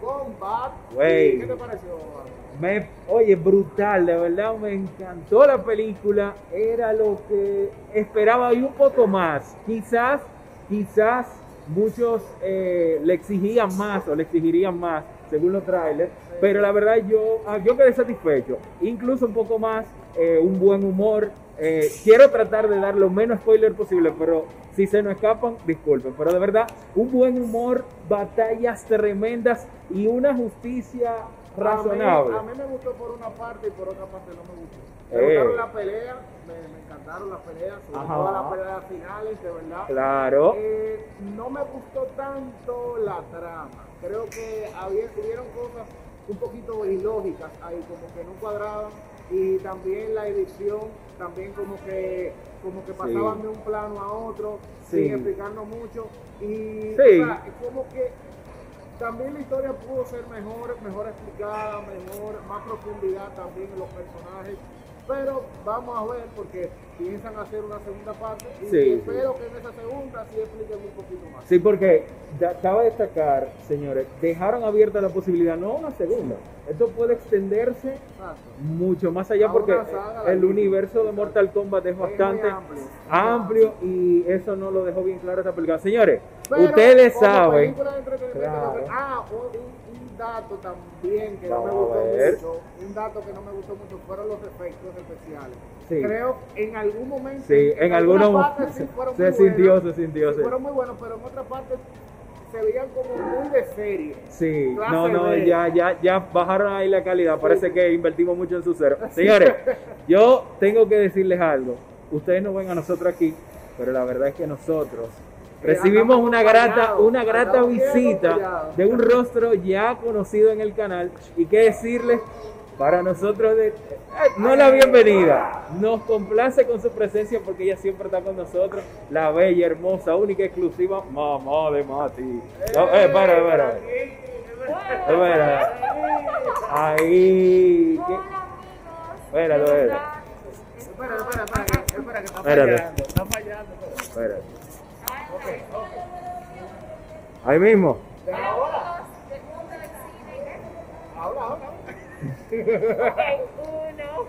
Kombat. Güey. ¿Qué te pareció? Me, oye, brutal, de verdad me encantó la película, era lo que esperaba y un poco más. Quizás, quizás muchos eh, le exigían más o le exigirían más según los trailers, pero la verdad yo, ah, yo quedé satisfecho, incluso un poco más, eh, un buen humor. Eh, quiero tratar de dar lo menos spoiler posible, pero si se nos escapan, disculpen, pero de verdad, un buen humor, batallas tremendas y una justicia razonable. A mí, a mí me gustó por una parte y por otra parte no me gustó. Me Eh. gustaron las peleas, me, me encantaron las peleas, sobre Ajá. todo las peleas finales, de verdad. Claro. Eh, no me gustó tanto la trama. Creo que había, hubieron cosas un poquito ilógicas ahí, como que no cuadraban. Y también la edición, también como que, como que pasaban Sí. de un plano a otro, Sí. sin explicarnos mucho. Y Sí. o sea, es como que también la historia pudo ser mejor, mejor explicada, mejor, más profundidad también en los personajes. Pero vamos a ver porque piensan hacer una segunda parte y Sí, espero que en esa segunda sí expliquen un poquito más. Sí, porque da- cabe destacar, señores, dejaron abierta la posibilidad, no una segunda. Esto puede extenderse Exacto. mucho más allá A porque saga el de- universo de Mortal Kombat es bastante amplio. amplio y eso no lo dejó bien claro esta película. Señores, Pero ustedes saben, de Claro. Ah, un, un dato también que no me gustó mucho, un dato que no me gustó mucho fueron los efectos especiales. Sí. Creo en algún momento, sí, en algunos partes sí fueron se muy sintió, buenas, se sintió, sí sí. fueron muy buenos, pero en otras partes se veían como muy de serie. Sí, no, no, B. ya, ya, ya bajaron ahí la calidad. Parece que invertimos mucho en su cero. Señores, yo tengo que decirles algo. Ustedes no ven a nosotros aquí, pero la verdad es que nosotros recibimos una grata, una grata visita de un rostro ya conocido en el canal. Y qué decirles, para nosotros de, eh, no la bienvenida. Nos complace con su presencia porque ella siempre está con nosotros. La bella, hermosa, única, exclusiva mamá de Mati. No, eh, espera, espera. Espera. Ahí. Espera, espera. Espera, espera, espera, que, espera, que está Espérate. fallando, está fallando. Espera. ay, Ahí mismo. Ahora, ahora, ahora. Uno, uno, dos.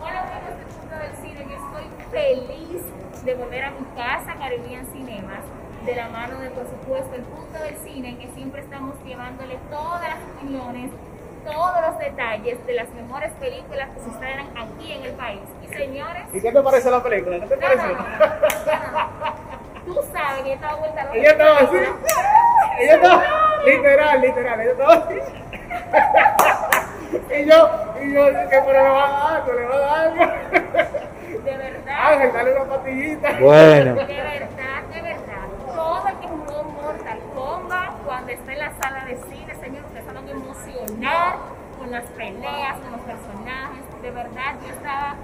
Hola amigos del mundo del cine, yo estoy feliz de volver a mi casa, Caribbean Cinemas, de la mano de, por supuesto, el punto del cine, que siempre estamos llevándole todas las opiniones, todos los detalles de las mejores películas que se estrenan aquí en el país. Y señores, ¿Y qué te parece la película? ¿Qué te parece? Vuelta. Ella estaba así. Ella estaba, literal, literal, ella estaba así. Y yo, y yo, que pero le va a dar algo, le va a dar algo. De verdad. Ángel, dale una patillita. Bueno. De verdad, de verdad. Todo el que jugó Mortal Kombat, cuando está en la sala de cine, señor, ustedes van a emocionar con las peleas, con los personajes. De verdad, yo estaba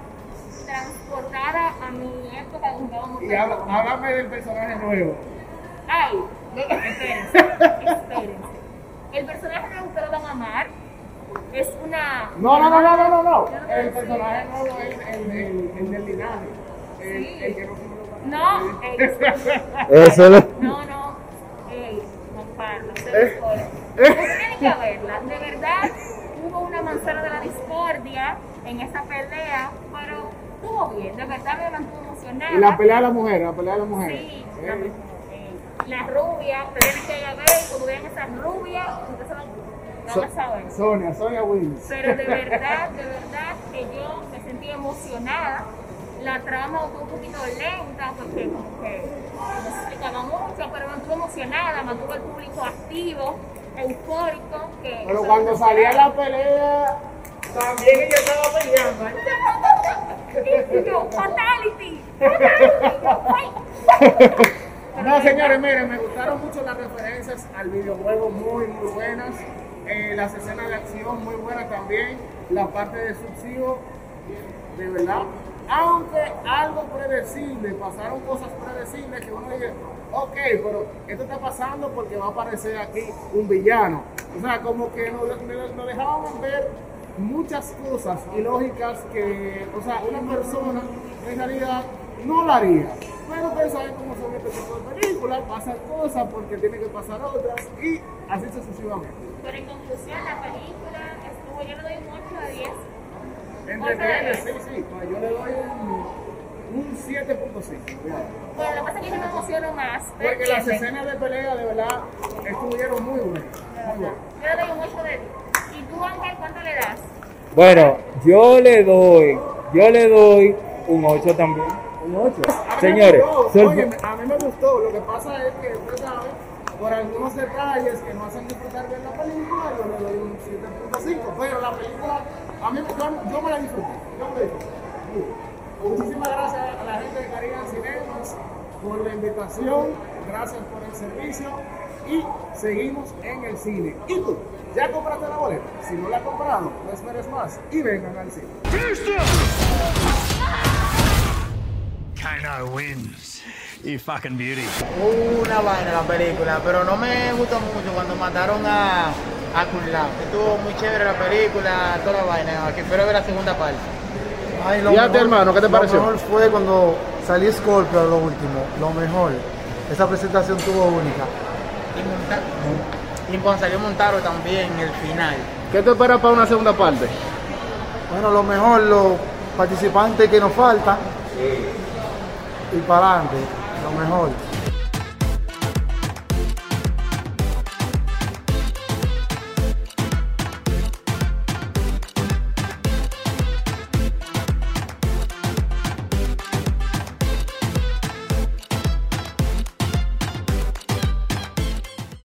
transportada a mi época de jugaba Y habla- háblame del personaje nuevo. Ay, espérense, espérense. El personaje nuevo ustedes lo van a amar. Es una. No, no, no, no, no, no, no. No El personaje nuevo es el, el, el del linaje. El, Sí. el que no No, ey, Eso lo... No, no. Ey, Juan Pablo, se spoiler. Ustedes tienen que verla. De verdad, hubo una manzana de la discordia en esa pelea, pero estuvo bien. De verdad me mantuvo emocionada. Y la pelea de la mujer, la pelea de la mujer. Sí, Eh, la, ey, la rubia, ustedes tienen que ir a ver, cuando vean esa rubia, ustedes se van, van a saber. Sonia, Sonia Wills. Pero de verdad, de verdad que yo me sentí emocionada. La trama fue un poquito lenta porque como que no se explicaba mucho, pero me mantuvo emocionada, mantuvo al público activo, eufórico. Que Pero cuando salía la pelea, también ella estaba peleando. Yo, fatality, fatality. No, señores, miren, me gustaron mucho las referencias al videojuego, muy, muy buenas. Eh, las escenas de acción, muy buenas también. La parte de subsidio, de verdad. Aunque algo predecible, pasaron cosas predecibles que uno dice, ok, pero esto está pasando porque va a aparecer aquí un villano. O sea, como que nos, nos- nos dejaban ver muchas cosas ilógicas que, o sea, una persona en realidad no la haría. Pero ustedes saben cómo son este tipo de películas, pasan cosas porque tiene que pasar otras y así sucesivamente. Pero en conclusión, la película estuvo, yo le doy un 8 de 10. Entretiene, sí, sí, pues yo le doy un, un 7.5. Bueno, lo que pasa es que yo me emociono más. ¿me Porque las escenas de pelea de verdad estuvieron muy buenas. Muy buenas. Yo le doy un 8 de 10. ¿Y tú, Ángel, cuánto le das? Bueno, yo le doy, yo le doy un 8 también. Un 8. A mí Señores, me oye, a mí me gustó. Lo que pasa es que, usted sabe, por algunos detalles que no hacen disfrutar bien la película, yo le doy un 7.5. Pero la película, a mí yo, yo me la disfruté. Yo me la disfruté. Muchísimas gracias a la gente de Caribbean Cinemas por la invitación. Gracias por el servicio. Y seguimos en el cine. ¿Y tú? ¿Ya compraste la boleta? Si no la has comprado, no esperes más y vengan al cine. Kano wins. You fucking beauty. Una vaina la película, pero no me gustó mucho cuando mataron a, a. Estuvo muy chévere la película, toda la vaina. Aquí espero ver la segunda parte. Ay, lo Y a ti, mejor- hermano, ¿qué te pareció? Lo mejor fue cuando salió Scorpio a lo último, lo mejor. Esa presentación tuvo única. Y, Monta- y cuando salió Montaro también, el final. ¿Qué te esperas para una segunda parte? Bueno, lo mejor, los participantes que nos faltan. Y para adelante, lo mejor.